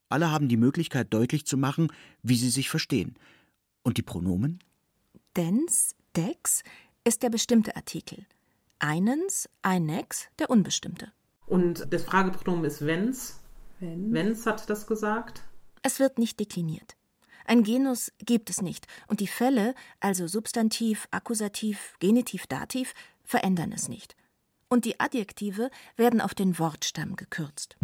Alle haben die Möglichkeit, deutlich zu machen, wie sie sich verstehen. Und die Pronomen? Dens, Dex ist der bestimmte Artikel. Einens, einex der unbestimmte. Und das Fragepronomen ist wenn's. Wenn. Wenn's hat das gesagt. Es wird nicht dekliniert. Ein Genus gibt es nicht und die Fälle, also Substantiv, Akkusativ, Genitiv, Dativ, verändern es nicht. Und die Adjektive werden auf den Wortstamm gekürzt.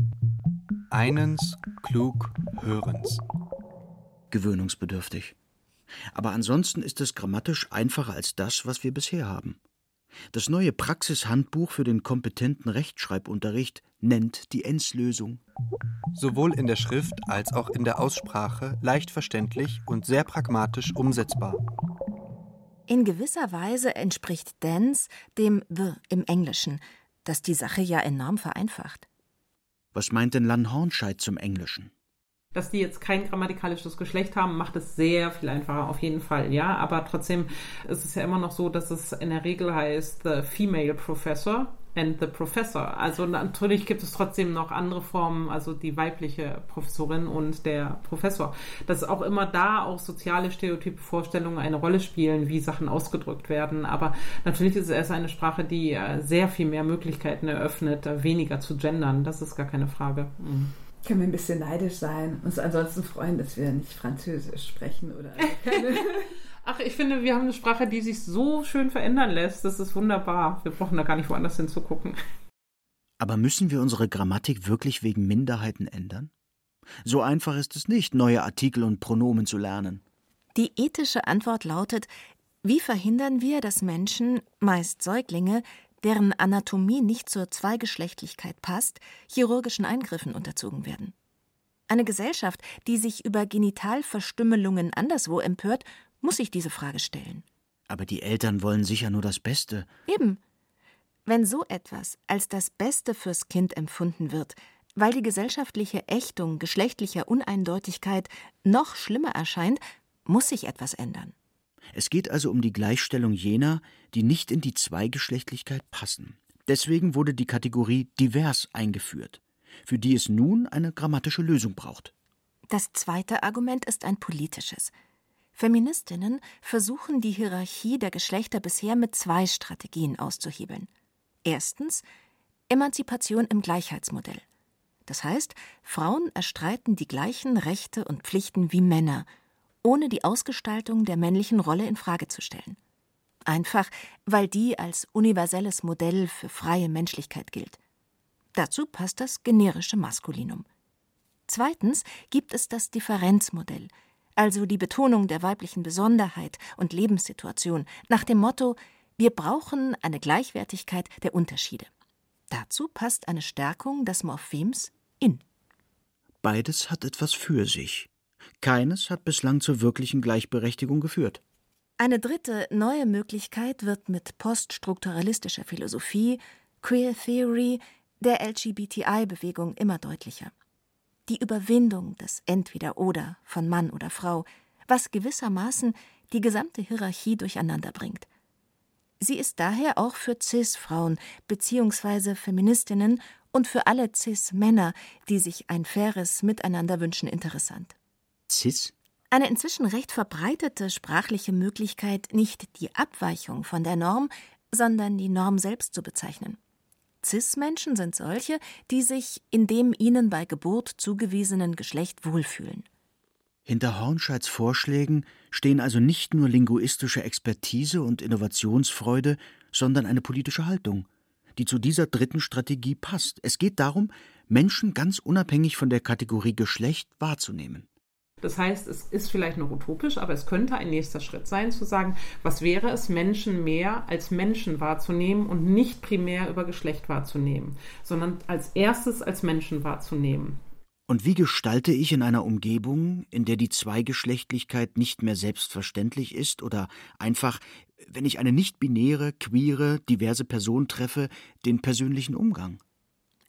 Einens, klug, hörens. Gewöhnungsbedürftig. Aber ansonsten ist es grammatisch einfacher als das, was wir bisher haben. Das neue Praxishandbuch für den kompetenten Rechtschreibunterricht nennt die Ens-Lösung. Sowohl in der Schrift als auch in der Aussprache leicht verständlich und sehr pragmatisch umsetzbar. In gewisser Weise entspricht Dance dem the im Englischen, das die Sache ja enorm vereinfacht. Was meint denn Lan Hornscheid zum Englischen? Dass die jetzt kein grammatikalisches Geschlecht haben, macht es sehr viel einfacher, auf jeden Fall, ja. Aber trotzdem ist es ja immer noch so, dass es in der Regel heißt the female professor and the professor. Also natürlich gibt es trotzdem noch andere Formen, also die weibliche Professorin und der Professor. Dass auch immer da auch soziale Stereotype Vorstellungen eine Rolle spielen, wie Sachen ausgedrückt werden. Aber natürlich ist es eine Sprache, die äh, sehr viel mehr Möglichkeiten eröffnet, äh, weniger zu gendern. Das ist gar keine Frage. Mhm können wir ein bisschen neidisch sein, uns ansonsten freuen, dass wir nicht Französisch sprechen oder. Ach, ich finde, wir haben eine Sprache, die sich so schön verändern lässt. Das ist wunderbar. Wir brauchen da gar nicht woanders hinzugucken. Aber müssen wir unsere Grammatik wirklich wegen Minderheiten ändern? So einfach ist es nicht, neue Artikel und Pronomen zu lernen. Die ethische Antwort lautet, wie verhindern wir, dass Menschen, meist Säuglinge, deren Anatomie nicht zur Zweigeschlechtlichkeit passt, chirurgischen Eingriffen unterzogen werden? Eine Gesellschaft, die sich über Genitalverstümmelungen anderswo empört, muss sich diese Frage stellen. Aber die Eltern wollen sicher nur das Beste. Eben. Wenn so etwas als das Beste fürs Kind empfunden wird, weil die gesellschaftliche Ächtung geschlechtlicher Uneindeutigkeit noch schlimmer erscheint, muss sich etwas ändern. Es geht also um die Gleichstellung jener, die nicht in die Zweigeschlechtlichkeit passen. Deswegen wurde die Kategorie divers eingeführt, für die es nun eine grammatische Lösung braucht. Das zweite Argument ist ein politisches. Feministinnen versuchen die Hierarchie der Geschlechter bisher mit zwei Strategien auszuhebeln. Erstens Emanzipation im Gleichheitsmodell. Das heißt, Frauen erstreiten die gleichen Rechte und Pflichten wie Männer, ohne die Ausgestaltung der männlichen Rolle in Frage zu stellen. Einfach, weil die als universelles Modell für freie Menschlichkeit gilt. Dazu passt das generische Maskulinum. Zweitens gibt es das Differenzmodell, also die Betonung der weiblichen Besonderheit und Lebenssituation nach dem Motto Wir brauchen eine Gleichwertigkeit der Unterschiede. Dazu passt eine Stärkung des Morphems in. Beides hat etwas für sich. Keines hat bislang zur wirklichen Gleichberechtigung geführt. Eine dritte neue Möglichkeit wird mit poststrukturalistischer Philosophie, Queer Theory, der LGBTI-Bewegung immer deutlicher die Überwindung des Entweder-Oder von Mann oder Frau, was gewissermaßen die gesamte Hierarchie durcheinander bringt. Sie ist daher auch für CIS-Frauen bzw. Feministinnen und für alle CIS-Männer, die sich ein faires Miteinander wünschen, interessant. CIS? Eine inzwischen recht verbreitete sprachliche Möglichkeit, nicht die Abweichung von der Norm, sondern die Norm selbst zu bezeichnen. Cis-Menschen sind solche, die sich in dem ihnen bei Geburt zugewiesenen Geschlecht wohlfühlen. Hinter Hornscheids Vorschlägen stehen also nicht nur linguistische Expertise und Innovationsfreude, sondern eine politische Haltung, die zu dieser dritten Strategie passt. Es geht darum, Menschen ganz unabhängig von der Kategorie Geschlecht wahrzunehmen. Das heißt, es ist vielleicht noch utopisch, aber es könnte ein nächster Schritt sein, zu sagen, was wäre es, Menschen mehr als Menschen wahrzunehmen und nicht primär über Geschlecht wahrzunehmen, sondern als erstes als Menschen wahrzunehmen. Und wie gestalte ich in einer Umgebung, in der die Zweigeschlechtlichkeit nicht mehr selbstverständlich ist oder einfach, wenn ich eine nicht-binäre, queere, diverse Person treffe, den persönlichen Umgang?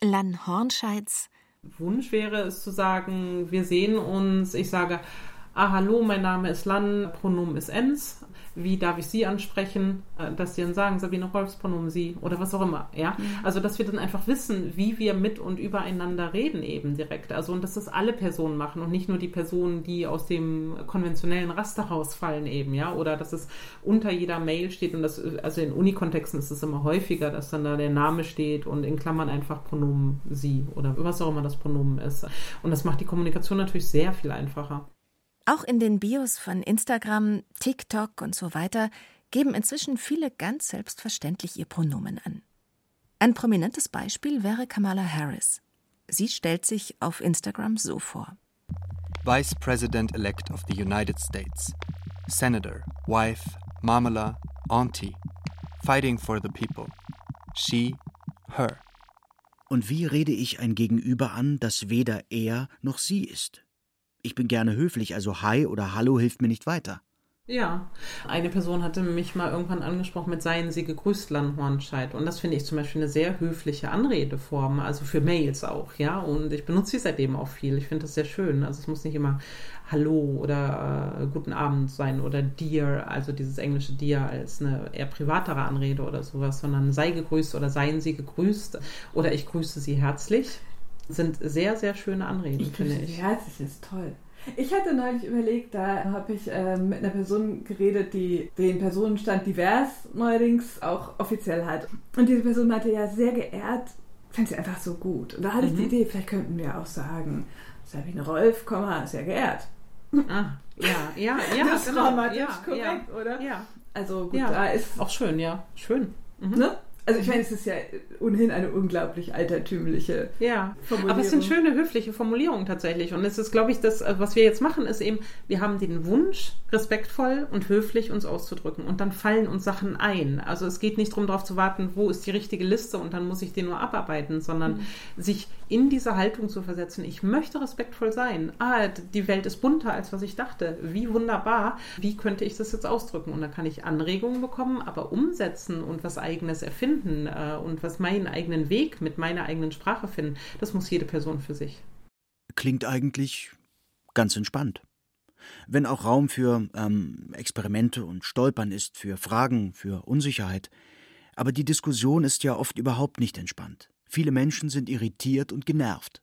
Lan Hornscheids Wunsch wäre es zu sagen, wir sehen uns, ich sage, ah, hallo, mein Name ist Lan, Pronomen ist ens, wie darf ich Sie ansprechen, äh, dass Sie dann sagen, Sabine Rolfs Pronomen Sie oder was auch immer, ja. Mhm. Also, dass wir dann einfach wissen, wie wir mit und übereinander reden eben direkt. Also, und dass das alle Personen machen und nicht nur die Personen, die aus dem konventionellen Raster rausfallen eben, ja. Oder dass es unter jeder Mail steht und das, also in Unikontexten ist es immer häufiger, dass dann da der Name steht und in Klammern einfach Pronomen Sie oder was auch immer das Pronomen ist. Und das macht die Kommunikation natürlich sehr viel einfacher. Auch in den Bios von Instagram, TikTok und so weiter geben inzwischen viele ganz selbstverständlich ihr Pronomen an. Ein prominentes Beispiel wäre Kamala Harris. Sie stellt sich auf Instagram so vor. Vice President elect of the United States. Senator, wife, Mamala, Auntie. Fighting for the people. She, her. Und wie rede ich ein Gegenüber an, das weder er noch sie ist? Ich bin gerne höflich, also Hi oder Hallo hilft mir nicht weiter. Ja, eine Person hatte mich mal irgendwann angesprochen mit Seien Sie gegrüßt, Landhornscheid. Und das finde ich zum Beispiel eine sehr höfliche Anredeform, also für Mails auch, ja. Und ich benutze sie seitdem auch viel. Ich finde das sehr schön. Also es muss nicht immer Hallo oder äh, Guten Abend sein oder Dear, also dieses englische Dear als eine eher privatere Anrede oder sowas, sondern sei gegrüßt oder seien Sie gegrüßt oder ich grüße Sie herzlich sind sehr, sehr schöne Anreden, finde ich. Ja, das ist toll. Ich hatte neulich überlegt, da habe ich äh, mit einer Person geredet, die den Personenstand divers neuerdings auch offiziell hat. Und diese Person meinte, ja, sehr geehrt, fand sie einfach so gut. Und da hatte mhm. ich die mhm. Idee, vielleicht könnten wir auch sagen, Sabine Rolf, sehr geehrt. Ah, ja, ja, ja. Das ist genau. grammatisch ja, korrekt, ja, oder? Ja. Also gut, ja. da ist... Auch schön, ja. Schön. Mhm. Ne? Also ich meine, es ist ja ohnehin eine unglaublich altertümliche ja. Formulierung. Aber es sind schöne, höfliche Formulierungen tatsächlich. Und es ist, glaube ich, das, äh, was wir jetzt machen, ist eben, wir haben den Wunsch, respektvoll und höflich uns auszudrücken. Und dann fallen uns Sachen ein. Also es geht nicht darum, darauf zu warten, wo ist die richtige Liste und dann muss ich den nur abarbeiten, sondern mhm. sich in diese Haltung zu versetzen. Ich möchte respektvoll sein. Ah, die Welt ist bunter, als was ich dachte. Wie wunderbar. Wie könnte ich das jetzt ausdrücken? Und dann kann ich Anregungen bekommen, aber umsetzen und was eigenes erfinden finden äh, und was meinen eigenen Weg mit meiner eigenen Sprache finden, das muss jede Person für sich. Klingt eigentlich ganz entspannt. Wenn auch Raum für ähm, Experimente und Stolpern ist, für Fragen, für Unsicherheit. Aber die Diskussion ist ja oft überhaupt nicht entspannt. Viele Menschen sind irritiert und genervt.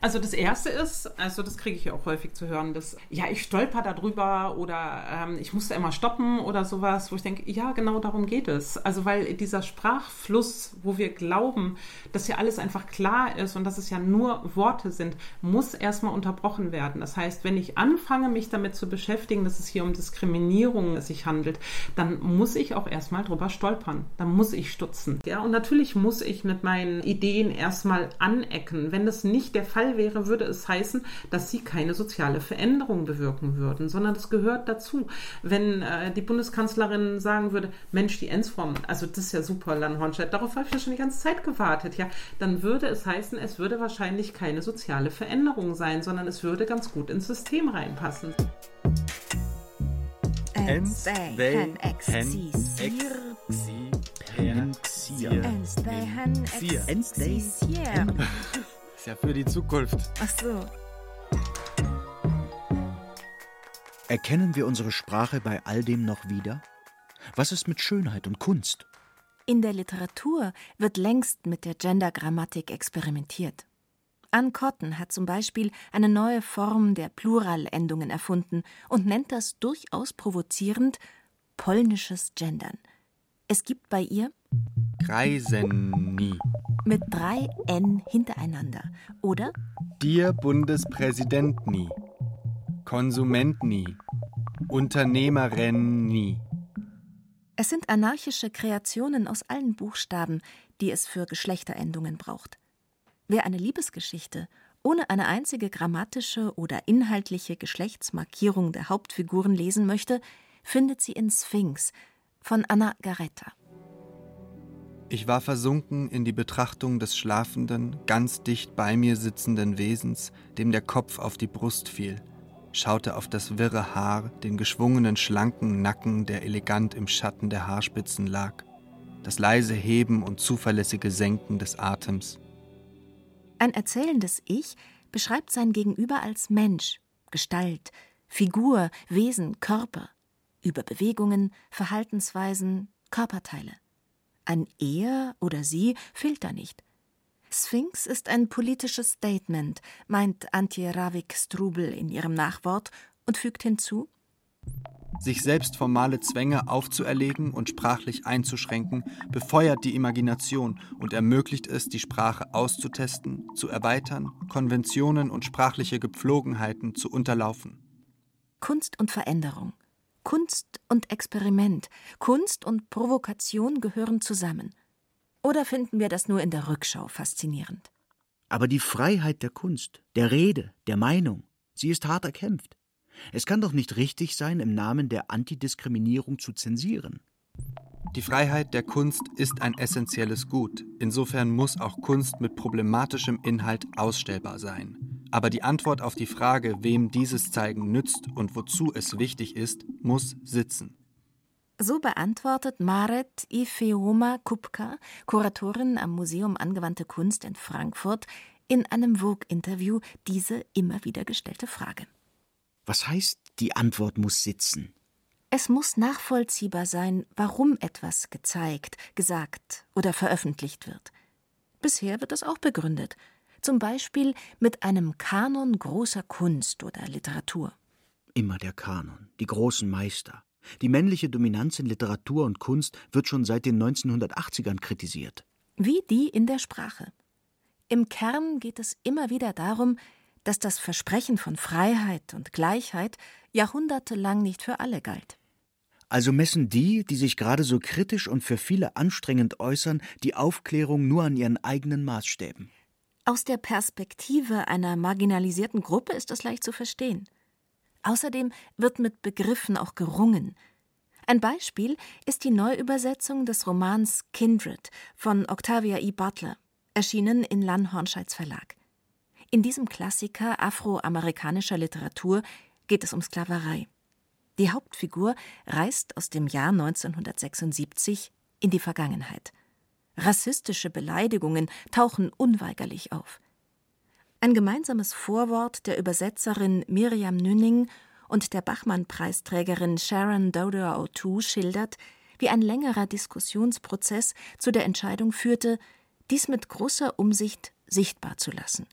Also das erste ist, also das kriege ich ja auch häufig zu hören, dass ja ich stolper da drüber oder ähm, ich musste immer stoppen oder sowas, wo ich denke, ja genau darum geht es. Also weil dieser Sprachfluss, wo wir glauben, dass ja alles einfach klar ist und dass es ja nur Worte sind, muss erstmal unterbrochen werden. Das heißt, wenn ich anfange, mich damit zu beschäftigen, dass es hier um Diskriminierung sich handelt, dann muss ich auch erstmal drüber stolpern. Dann muss ich stutzen. Ja, und natürlich muss ich mit meinen Ideen erstmal anecken. Wenn das nicht der Fall Fall wäre, würde es heißen, dass sie keine soziale Veränderung bewirken würden, sondern das gehört dazu. Wenn äh, die Bundeskanzlerin sagen würde, Mensch, die Ensform, also das ist ja super, Lan Hornstedt, darauf habe ich ja schon die ganze Zeit gewartet, ja, dann würde es heißen, es würde wahrscheinlich keine soziale Veränderung sein, sondern es würde ganz gut ins System reinpassen. Ens, they, hen, exier. Exier ja für die Zukunft. Ach so. Erkennen wir unsere Sprache bei all dem noch wieder? Was ist mit Schönheit und Kunst? In der Literatur wird längst mit der Gendergrammatik experimentiert. Ann Cotton hat zum Beispiel eine neue Form der Pluralendungen erfunden und nennt das durchaus provozierend polnisches Gendern. Es gibt bei ihr Kreiseni mit drei N hintereinander, oder? Dir Bundespräsidentni. Konsument nie, Unternehmerin nie. Es sind anarchische Kreationen aus allen Buchstaben, die es für Geschlechterendungen braucht. Wer eine Liebesgeschichte ohne eine einzige grammatische oder inhaltliche Geschlechtsmarkierung der Hauptfiguren lesen möchte, findet sie in Sphinx von Anna Garetta. Ich war versunken in die Betrachtung des schlafenden, ganz dicht bei mir sitzenden Wesens, dem der Kopf auf die Brust fiel, schaute auf das wirre Haar, den geschwungenen, schlanken Nacken, der elegant im Schatten der Haarspitzen lag, das leise Heben und zuverlässige Senken des Atems. Ein erzählendes Ich beschreibt sein Gegenüber als Mensch, Gestalt, Figur, Wesen, Körper, über Bewegungen, Verhaltensweisen, Körperteile. Ein Er oder Sie fehlt da nicht. Sphinx ist ein politisches Statement, meint Antje Ravik-Strubel in ihrem Nachwort und fügt hinzu: Sich selbst formale Zwänge aufzuerlegen und sprachlich einzuschränken, befeuert die Imagination und ermöglicht es, die Sprache auszutesten, zu erweitern, Konventionen und sprachliche Gepflogenheiten zu unterlaufen. Kunst und Veränderung. Kunst und Experiment, Kunst und Provokation gehören zusammen. Oder finden wir das nur in der Rückschau faszinierend? Aber die Freiheit der Kunst, der Rede, der Meinung, sie ist hart erkämpft. Es kann doch nicht richtig sein, im Namen der Antidiskriminierung zu zensieren. Die Freiheit der Kunst ist ein essentielles Gut. Insofern muss auch Kunst mit problematischem Inhalt ausstellbar sein. Aber die Antwort auf die Frage, wem dieses Zeigen nützt und wozu es wichtig ist, muss sitzen. So beantwortet Maret Ifeoma Kupka, Kuratorin am Museum Angewandte Kunst in Frankfurt, in einem Vogue-Interview diese immer wieder gestellte Frage. Was heißt, die Antwort muss sitzen? Es muss nachvollziehbar sein, warum etwas gezeigt, gesagt oder veröffentlicht wird. Bisher wird es auch begründet zum Beispiel mit einem Kanon großer Kunst oder Literatur. Immer der Kanon, die großen Meister. Die männliche Dominanz in Literatur und Kunst wird schon seit den 1980ern kritisiert. Wie die in der Sprache. Im Kern geht es immer wieder darum, dass das Versprechen von Freiheit und Gleichheit jahrhundertelang nicht für alle galt. Also messen die, die sich gerade so kritisch und für viele anstrengend äußern, die Aufklärung nur an ihren eigenen Maßstäben. Aus der Perspektive einer marginalisierten Gruppe ist das leicht zu verstehen. Außerdem wird mit Begriffen auch gerungen. Ein Beispiel ist die Neuübersetzung des Romans Kindred von Octavia E. Butler, erschienen in Lann Hornscheids Verlag. In diesem Klassiker afroamerikanischer Literatur geht es um Sklaverei. Die Hauptfigur reist aus dem Jahr 1976 in die Vergangenheit. Rassistische Beleidigungen tauchen unweigerlich auf. Ein gemeinsames Vorwort der Übersetzerin Miriam Nünning und der Bachmann-Preisträgerin Sharon Doder O'Toole schildert, wie ein längerer Diskussionsprozess zu der Entscheidung führte, dies mit großer Umsicht sichtbar zu lassen.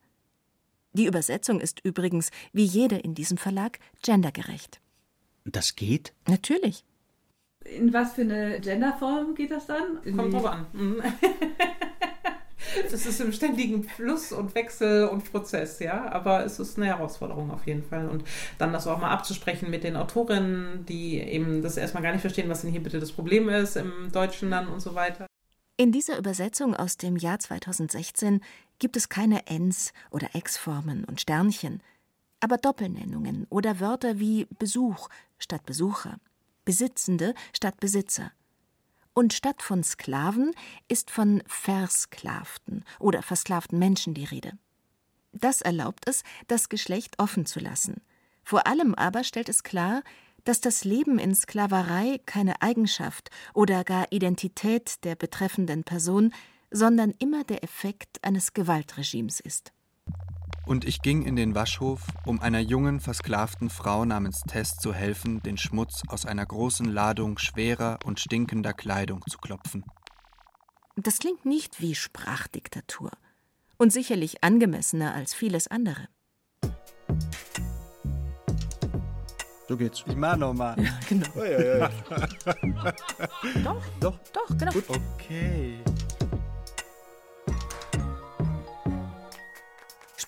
Die Übersetzung ist übrigens, wie jede in diesem Verlag, gendergerecht. Das geht? Natürlich. In was für eine Genderform geht das dann? Kommt drauf an. Mhm. Es ist im ständigen Fluss und Wechsel und Prozess, ja. Aber es ist eine Herausforderung auf jeden Fall. Und dann das auch mal abzusprechen mit den Autorinnen, die eben das erstmal gar nicht verstehen, was denn hier bitte das Problem ist im Deutschen dann und so weiter. In dieser Übersetzung aus dem Jahr 2016 gibt es keine Ns oder X-Formen und Sternchen, aber Doppelnennungen oder Wörter wie Besuch statt Besucher. Besitzende statt Besitzer. Und statt von Sklaven ist von Versklavten oder versklavten Menschen die Rede. Das erlaubt es, das Geschlecht offen zu lassen. Vor allem aber stellt es klar, dass das Leben in Sklaverei keine Eigenschaft oder gar Identität der betreffenden Person, sondern immer der Effekt eines Gewaltregimes ist. Und ich ging in den Waschhof, um einer jungen, versklavten Frau namens Tess zu helfen, den Schmutz aus einer großen Ladung schwerer und stinkender Kleidung zu klopfen. Das klingt nicht wie Sprachdiktatur und sicherlich angemessener als vieles andere. So geht's. Ich mach nochmal. Ja, genau. Oh, ja, ja, ja. doch, doch, doch, genau. Gut. Okay.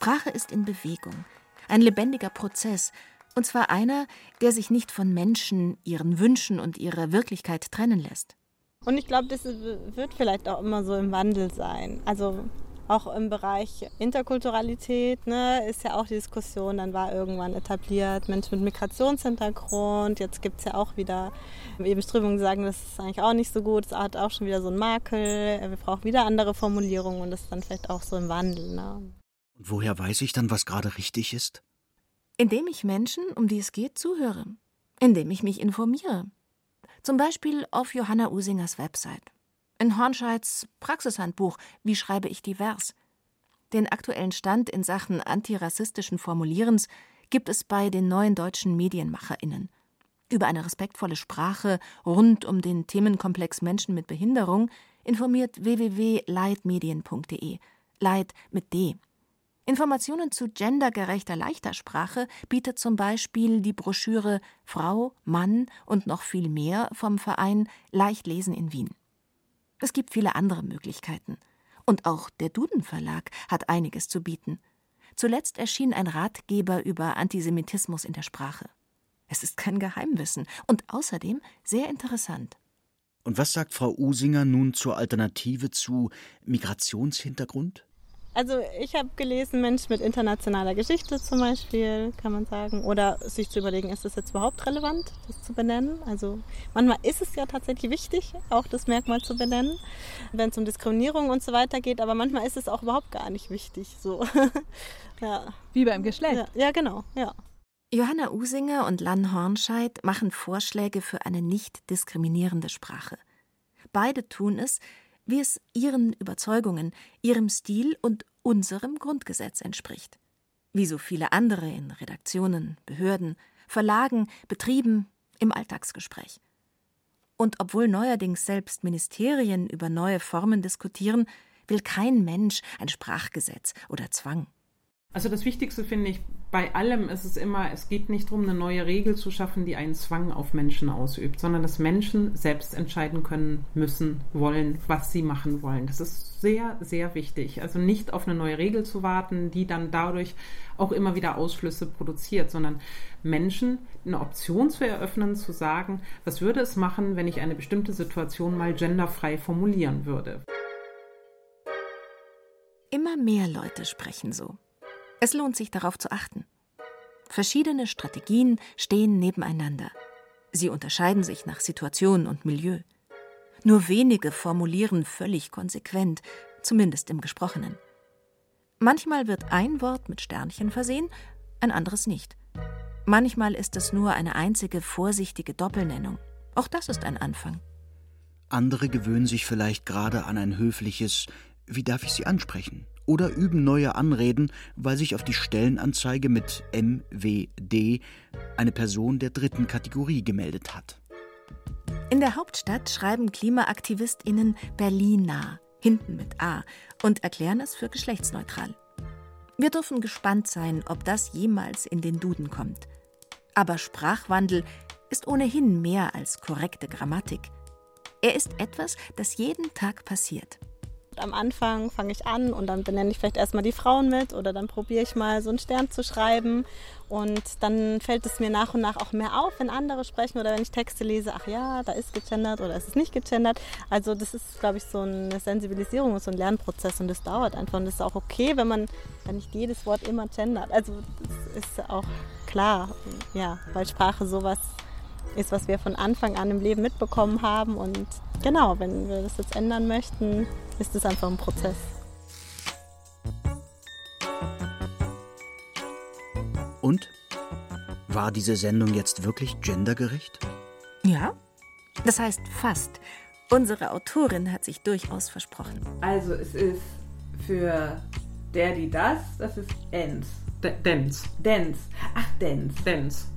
Sprache ist in Bewegung, ein lebendiger Prozess, Und zwar einer, der sich nicht von Menschen, ihren Wünschen und ihrer Wirklichkeit trennen lässt. Und ich glaube, das wird vielleicht auch immer so im Wandel sein. Also auch im Bereich Interkulturalität ne, ist ja auch die Diskussion, dann war irgendwann etabliert, Menschen mit Migrationshintergrund. Jetzt gibt es ja auch wieder eben Strömungen, die sagen, das ist eigentlich auch nicht so gut, es hat auch schon wieder so einen Makel, wir brauchen wieder andere Formulierungen und das ist dann vielleicht auch so im Wandel. Ne? Und woher weiß ich dann, was gerade richtig ist? Indem ich Menschen, um die es geht, zuhöre. Indem ich mich informiere. Zum Beispiel auf Johanna Usingers Website. In Hornscheids Praxishandbuch Wie schreibe ich divers? Den aktuellen Stand in Sachen antirassistischen Formulierens gibt es bei den neuen deutschen MedienmacherInnen. Über eine respektvolle Sprache rund um den Themenkomplex Menschen mit Behinderung informiert www.leitmedien.de. Leid mit D. Informationen zu gendergerechter leichter Sprache bietet zum Beispiel die Broschüre Frau, Mann und noch viel mehr vom Verein Leichtlesen in Wien. Es gibt viele andere Möglichkeiten. Und auch der Duden Verlag hat einiges zu bieten. Zuletzt erschien ein Ratgeber über Antisemitismus in der Sprache. Es ist kein Geheimwissen und außerdem sehr interessant. Und was sagt Frau Usinger nun zur Alternative zu Migrationshintergrund? Also ich habe gelesen, Mensch mit internationaler Geschichte zum Beispiel, kann man sagen. Oder sich zu überlegen, ist das jetzt überhaupt relevant, das zu benennen? Also manchmal ist es ja tatsächlich wichtig, auch das Merkmal zu benennen, wenn es um Diskriminierung und so weiter geht. Aber manchmal ist es auch überhaupt gar nicht wichtig. So. ja. Wie beim Geschlecht. Ja, ja, genau, ja. Johanna Usinger und Lan Hornscheid machen Vorschläge für eine nicht diskriminierende Sprache. Beide tun es, wie es ihren Überzeugungen, ihrem Stil und unserem Grundgesetz entspricht. Wie so viele andere in Redaktionen, Behörden, Verlagen, Betrieben, im Alltagsgespräch. Und obwohl neuerdings selbst Ministerien über neue Formen diskutieren, will kein Mensch ein Sprachgesetz oder Zwang. Also das Wichtigste finde ich bei allem ist es immer, es geht nicht darum, eine neue Regel zu schaffen, die einen Zwang auf Menschen ausübt, sondern dass Menschen selbst entscheiden können, müssen, wollen, was sie machen wollen. Das ist sehr, sehr wichtig. Also nicht auf eine neue Regel zu warten, die dann dadurch auch immer wieder Ausflüsse produziert, sondern Menschen eine Option zu eröffnen, zu sagen, was würde es machen, wenn ich eine bestimmte Situation mal genderfrei formulieren würde. Immer mehr Leute sprechen so. Es lohnt sich darauf zu achten. Verschiedene Strategien stehen nebeneinander. Sie unterscheiden sich nach Situation und Milieu. Nur wenige formulieren völlig konsequent, zumindest im Gesprochenen. Manchmal wird ein Wort mit Sternchen versehen, ein anderes nicht. Manchmal ist es nur eine einzige vorsichtige Doppelnennung. Auch das ist ein Anfang. Andere gewöhnen sich vielleicht gerade an ein höfliches Wie darf ich Sie ansprechen? Oder üben neue Anreden, weil sich auf die Stellenanzeige mit MWD eine Person der dritten Kategorie gemeldet hat. In der Hauptstadt schreiben KlimaaktivistInnen Berliner, hinten mit A, und erklären es für geschlechtsneutral. Wir dürfen gespannt sein, ob das jemals in den Duden kommt. Aber Sprachwandel ist ohnehin mehr als korrekte Grammatik. Er ist etwas, das jeden Tag passiert am Anfang fange ich an und dann benenne ich vielleicht erstmal die Frauen mit oder dann probiere ich mal so einen Stern zu schreiben und dann fällt es mir nach und nach auch mehr auf, wenn andere sprechen oder wenn ich Texte lese, ach ja, da ist gegendert oder ist es nicht gegendert. Also das ist, glaube ich, so eine Sensibilisierung und so ein Lernprozess und das dauert einfach und das ist auch okay, wenn man wenn nicht jedes Wort immer gendert. Also das ist auch klar, ja, weil Sprache sowas ist, was wir von Anfang an im Leben mitbekommen haben und genau, wenn wir das jetzt ändern möchten, ist es einfach ein Prozess. Und? War diese Sendung jetzt wirklich gendergerecht? Ja, das heißt fast. Unsere Autorin hat sich durchaus versprochen. Also es ist für der, die das, das ist Ens. Dens. Dens. Ach, Dens. Dens.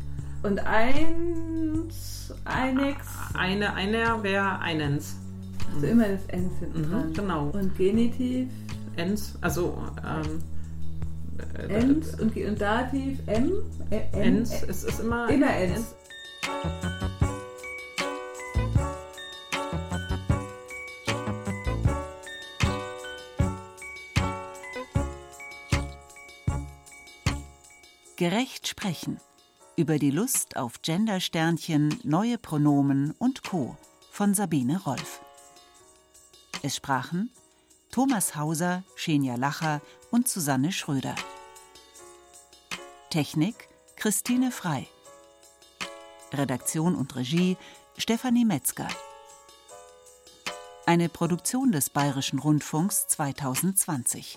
Und eins, einex. Eine, einer wäre einens. Also immer das Ens hinten mhm, dran. Genau. Und Genitiv? Ens, also ähm, äh, Ens und, und Dativ M? Äh, Ens, es ist immer, immer Ens. Gerecht sprechen Über die Lust auf Gendersternchen, neue Pronomen und Co. von Sabine Rolf. Es sprachen Thomas Hauser, Xenia Lacher und Susanne Schröder. Technik Christine Frei. Redaktion und Regie Stefanie Metzger. Eine Produktion des Bayerischen Rundfunks 2020.